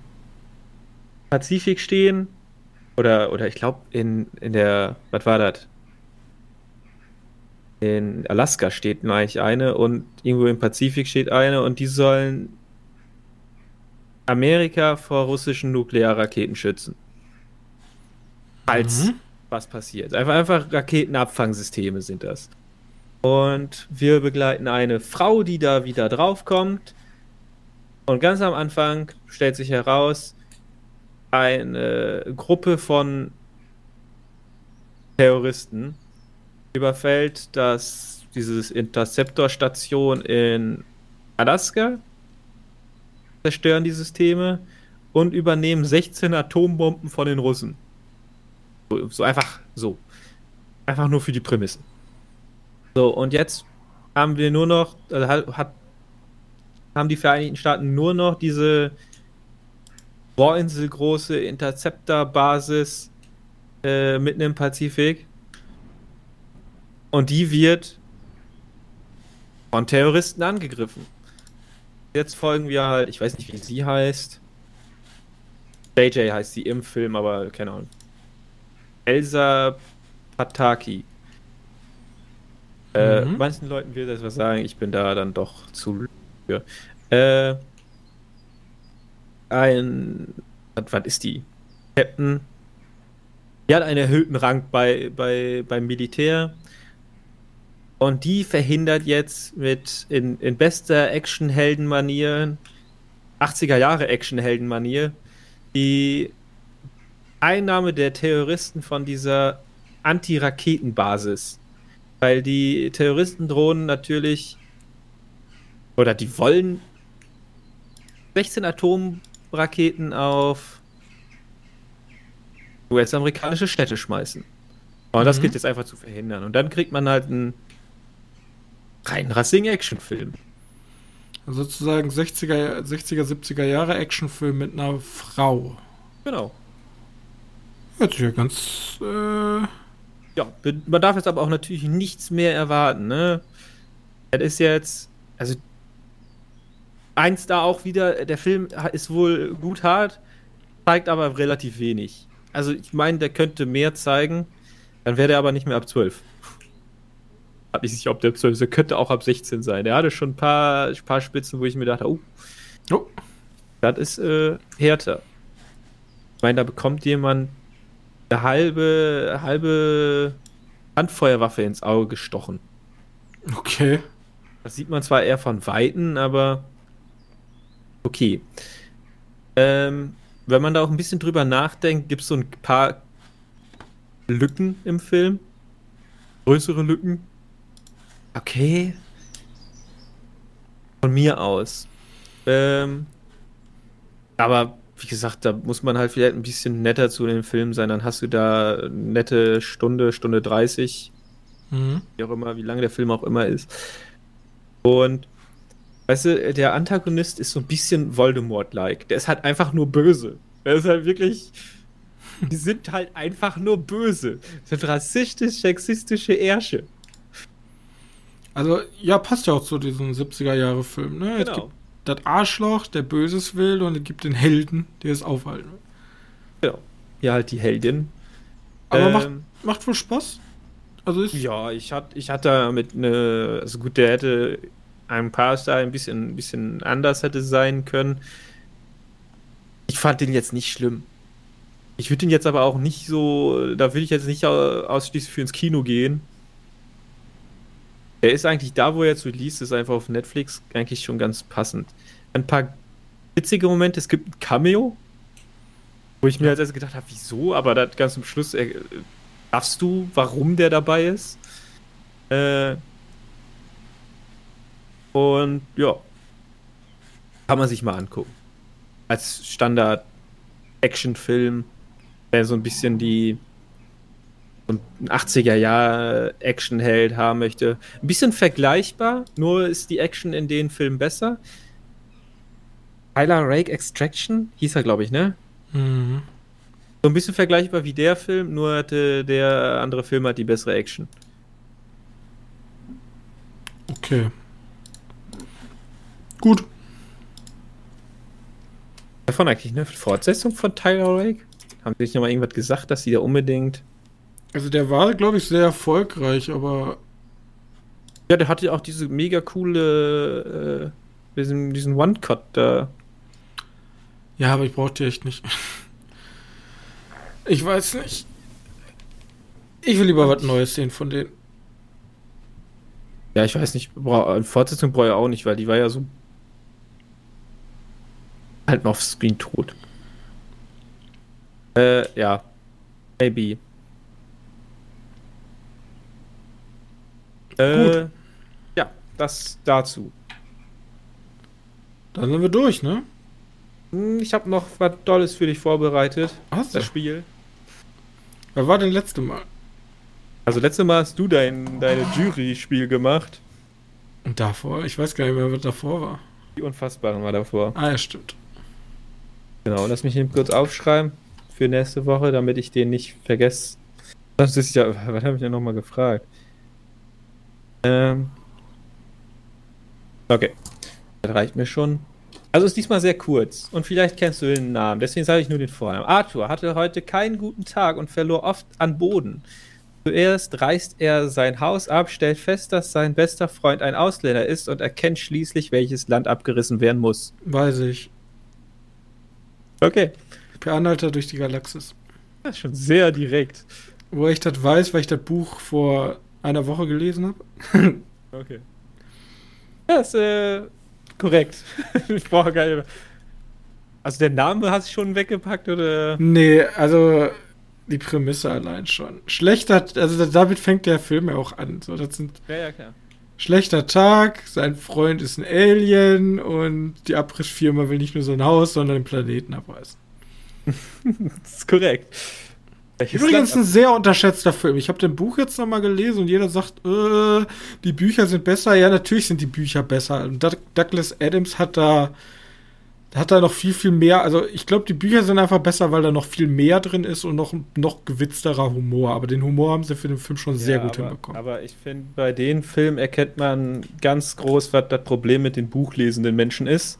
Pazifik stehen. Oder, oder ich glaube, in, in der, was war das? In Alaska steht eigentlich eine und irgendwo im Pazifik steht eine und die sollen Amerika vor russischen Nuklearraketen schützen. Als mhm. was passiert. Einfach, einfach Raketenabfangsysteme sind das. Und wir begleiten eine Frau, die da wieder draufkommt. Und ganz am Anfang stellt sich heraus, eine Gruppe von Terroristen überfällt das dieses Interceptor-Station in Alaska, zerstören die Systeme und übernehmen 16 Atombomben von den Russen. So, so einfach so. Einfach nur für die Prämissen. So, und jetzt haben wir nur noch, also hat, haben die Vereinigten Staaten nur noch diese Bohrinsel-große Interceptor-Basis äh, mitten im Pazifik. Und die wird von Terroristen angegriffen. Jetzt folgen wir halt, ich weiß nicht, wie sie heißt. JJ heißt sie im Film, aber keine Ahnung. Elsa Pataki. Äh, mhm. manchen Leuten will das was sagen, ich bin da dann doch zu für. Äh, ein. Was, was ist die? Captain. Die hat einen erhöhten Rang bei, bei, beim Militär. Und die verhindert jetzt mit in, in bester Actionhelden-Manier, 80er Jahre Actionhelden-Manier, die Einnahme der Terroristen von dieser Anti-Raketen-Basis. Weil die Terroristen drohen natürlich, oder die wollen 16 Atomraketen auf US-amerikanische Städte schmeißen. Und mhm. das gilt jetzt einfach zu verhindern. Und dann kriegt man halt einen rein rassigen Actionfilm. Sozusagen 60er, 60er, 70er Jahre Actionfilm mit einer Frau. Genau. Hört sich ja ganz. Äh ja, man darf jetzt aber auch natürlich nichts mehr erwarten, ne? Das ist jetzt. Also. Eins da auch wieder, der Film ist wohl gut hart, zeigt aber relativ wenig. Also, ich meine, der könnte mehr zeigen, dann wäre der aber nicht mehr ab 12 habe ich sicher, ob der Pseudo könnte auch ab 16 sein. Der hatte schon ein paar, ein paar Spitzen, wo ich mir dachte, oh, oh. das ist äh, härter. Ich meine, da bekommt jemand eine halbe, halbe Handfeuerwaffe ins Auge gestochen. Okay. Das sieht man zwar eher von Weitem, aber okay. Ähm, wenn man da auch ein bisschen drüber nachdenkt, gibt es so ein paar Lücken im Film. Größere Lücken, Okay. Von mir aus. Ähm, aber wie gesagt, da muss man halt vielleicht ein bisschen netter zu den Filmen sein. Dann hast du da eine nette Stunde, Stunde 30. Mhm. Wie auch immer, wie lang der Film auch immer ist. Und weißt du, der Antagonist ist so ein bisschen Voldemort-like. Der ist halt einfach nur böse. Der ist halt wirklich. Die sind halt einfach nur böse. Das sind rassistisch, sexistische Ärsche. Also, ja, passt ja auch zu diesem 70er-Jahre-Film, ne? Genau. Es gibt das Arschloch, der Böses will, und es gibt den Helden, der es aufhalten will. Genau. Ja, halt die Heldin. Aber ähm, macht, macht wohl Spaß. Also ist ja, ich hatte, ich hatte mit ne, also gut, der hätte ein paar Star ein bisschen, ein bisschen anders hätte sein können. Ich fand den jetzt nicht schlimm. Ich würde den jetzt aber auch nicht so, da will ich jetzt nicht ausschließlich für ins Kino gehen. Der ist eigentlich da, wo er jetzt released ist, einfach auf Netflix, eigentlich schon ganz passend. Ein paar witzige Momente, es gibt ein Cameo, wo ich mir als erstes gedacht habe, wieso, aber dann ganz zum Schluss äh, darfst du, warum der dabei ist. Äh, und ja, kann man sich mal angucken. Als Standard-Action-Film, der so ein bisschen die und ein 80er-Jahr-Action-Held haben möchte. Ein bisschen vergleichbar, nur ist die Action in den Filmen besser. Tyler Rake Extraction hieß er, glaube ich, ne? Mhm. So ein bisschen vergleichbar wie der Film, nur hatte der andere Film hat die bessere Action. Okay. Gut. Davon eigentlich eine Fortsetzung von Tyler Rake? Haben sie sich nochmal irgendwas gesagt, dass sie da unbedingt also der war, glaube ich, sehr erfolgreich, aber. Ja, der hatte ja auch diese mega coole, äh, diesen, diesen One-Cut da. Ja, aber ich brauchte die echt nicht. Ich weiß nicht. Ich will lieber was Neues sehen von denen. Ja, ich weiß nicht. Eine Fortsetzung brauche ich auch nicht, weil die war ja so. Halt mal auf Screen tot. Äh, ja. Maybe. Äh, ja, das dazu. Dann sind wir durch, ne? Hm, Ich habe noch was Tolles für dich vorbereitet. Hast du? Das Spiel. Wer war denn letzte Mal? Also letztes Mal hast du dein deine Jury-Spiel gemacht. Und davor? Ich weiß gar nicht mehr, was davor war. Die Unfassbaren war davor. Ah, ja, stimmt. Genau, lass mich eben kurz aufschreiben für nächste Woche, damit ich den nicht vergesse. Das ist ja, was habe ich denn nochmal gefragt? Ähm. Okay. Das reicht mir schon. Also ist diesmal sehr kurz und vielleicht kennst du den Namen, deswegen sage ich nur den Vornamen. Arthur hatte heute keinen guten Tag und verlor oft an Boden. Zuerst reißt er sein Haus ab, stellt fest, dass sein bester Freund ein Ausländer ist und erkennt schließlich, welches Land abgerissen werden muss. Weiß ich. Okay. Per Anhalter durch die Galaxis. Das ist schon sehr direkt. Wo ich das weiß, weil ich das Buch vor einer Woche gelesen habe. Okay. Das ist äh, korrekt. ich brauche gar nicht mehr. Also der Name hast du schon weggepackt oder? nee, also die Prämisse allein schon. Schlechter, also damit fängt der Film ja auch an. So, das sind Ja, ja, klar. schlechter Tag, sein Freund ist ein Alien und die Abrissfirma will nicht nur sein Haus, sondern den Planeten abreißen. Das ist korrekt. Welches Übrigens ein Land- sehr unterschätzter Film. Ich habe den Buch jetzt nochmal gelesen und jeder sagt, äh, die Bücher sind besser. Ja, natürlich sind die Bücher besser. Und Doug- Douglas Adams hat da hat da noch viel, viel mehr. Also ich glaube, die Bücher sind einfach besser, weil da noch viel mehr drin ist und noch, noch gewitzterer Humor. Aber den Humor haben sie für den Film schon sehr Ja, gut aber, hinbekommen. Aber ich finde, bei den Filmen erkennt man ganz groß, was das Problem mit den buchlesenden Menschen ist.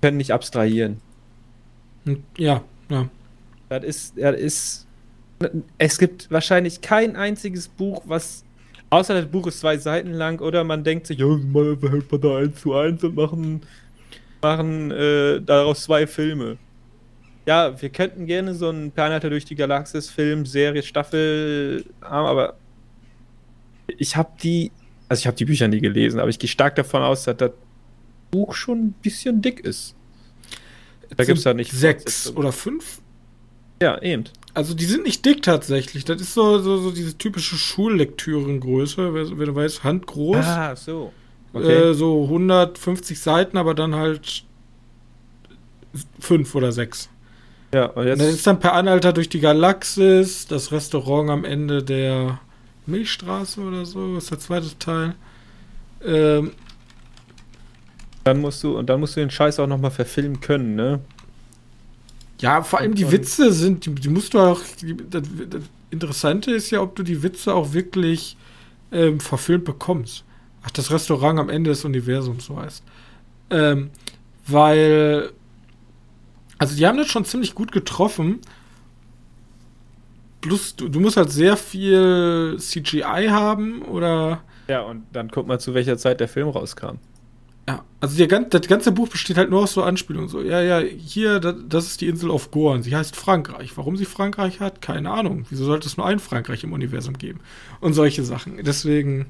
Können nicht abstrahieren. Und, ja, ja. Das ist, das ist. Es gibt wahrscheinlich kein einziges Buch, was. Außer das Buch ist zwei Seiten lang oder man denkt sich, ja, mal verhält man da eins zu eins und machen, machen äh, daraus zwei Filme. Ja, wir könnten gerne so einen Planeta durch die Galaxis Film, Serie, Staffel haben, aber ich habe die, also ich habe die Bücher nie gelesen, aber ich gehe stark davon aus, dass das Buch schon ein bisschen dick ist. Da gibt's Sind ja nicht sechs oder fünf. Ja, eben. Also die sind nicht dick tatsächlich. Das ist so, so, so diese typische Schullektürengröße, wer, wer du weißt, handgroß. Ah, so. Okay. Äh, so 150 Seiten, aber dann halt fünf oder sechs. ja, und Und jetzt. das ist dann per Anhalter durch die Galaxis, das Restaurant am Ende der Milchstraße oder so, ist der zweite Teil. Ähm, Dann musst du, und dann musst du den Scheiß auch nochmal verfilmen können, ne? Ja, vor allem die Witze sind, die, die musst du auch, die, das, das Interessante ist ja, ob du die Witze auch wirklich ähm, verfilmt bekommst. Ach, das Restaurant am Ende des Universums, so heißt. Ähm, weil, also die haben das schon ziemlich gut getroffen. Plus, du, du musst halt sehr viel CGI haben oder. Ja, und dann guck mal, zu welcher Zeit der Film rauskam. Ja, also der, das ganze Buch besteht halt nur aus so Anspielungen. So, ja, ja, hier, das, ist die Insel auf Gorn. Sie heißt Frankreich. Warum sie Frankreich hat, keine Ahnung. Wieso sollte es nur ein Frankreich im Universum geben? Und solche Sachen. Deswegen,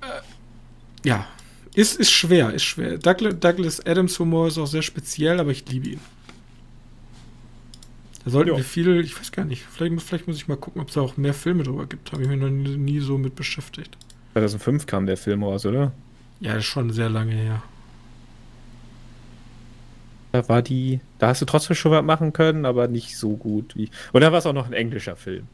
äh, ja, ist, ist schwer, ist schwer. Douglas, Douglas Adams Humor ist auch sehr speziell, aber ich liebe ihn. Da sollten Ja. wir viel, ich weiß gar nicht, vielleicht, muss- vielleicht muss ich mal gucken, ob es da auch mehr Filme drüber gibt. Habe ich mich noch nie, nie so mit beschäftigt. 2005 kam der Film raus, oder? Ja, das ist schon sehr lange her. Da war die. Da hast du trotzdem schon was machen können, aber nicht so gut wie. Und da war es auch noch ein englischer Film.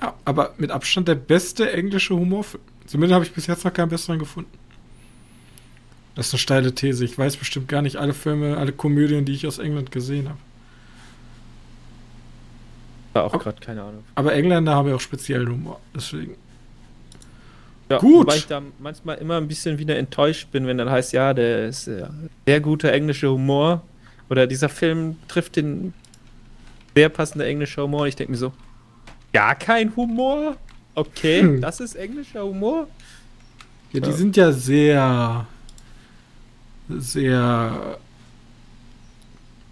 Ja, aber mit Abstand der beste englische Humorfilm. Zumindest habe ich bis jetzt noch keinen besseren gefunden. Das ist eine steile These. Ich weiß bestimmt gar nicht alle Filme, alle Komödien, die ich aus England gesehen habe. Da auch gerade keine Ahnung. Aber Engländer haben ja auch speziellen Humor. Deswegen. Ja, Gut. Wobei ich da manchmal immer ein bisschen wieder enttäuscht bin, wenn dann heißt, ja, der ist äh, sehr guter englischer Humor. Oder dieser Film trifft den sehr passende englischer Humor. Ich denke mir so, gar kein Humor? Okay, Hm. das ist englischer Humor? Ja, die Ja. sind ja sehr. Sehr.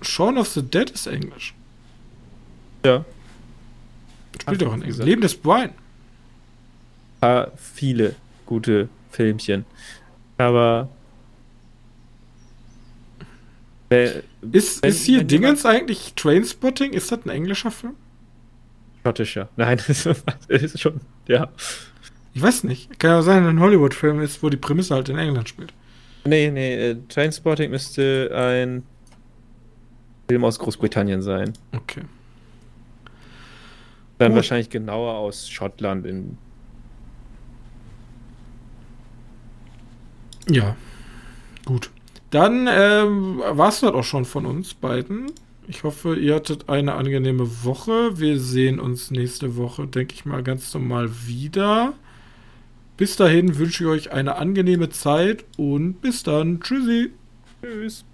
Shaun of the Dead ist Englisch. Ja. Spielt auch in Englisch. Leben des Brian. Paar viele gute Filmchen. Aber Äh, ist, wenn, ist hier Dingens eigentlich Trainspotting? Ist das ein englischer Film? Schottischer. Nein, das ist schon, ja. Ich weiß nicht. Kann ja sein, ein Hollywood-Film ist, wo die Prämisse halt in England spielt. Nee, nee, äh, Trainspotting müsste ein Film aus Großbritannien sein. Okay. Dann Gut. wahrscheinlich genauer aus Schottland in. Ja. Gut. Dann ähm, war es das auch schon von uns beiden. Ich hoffe, ihr hattet eine angenehme Woche. Wir sehen uns nächste Woche, denke ich mal, ganz normal wieder. Bis dahin wünsche ich euch eine angenehme Zeit und bis dann. Tschüssi. Tschüss.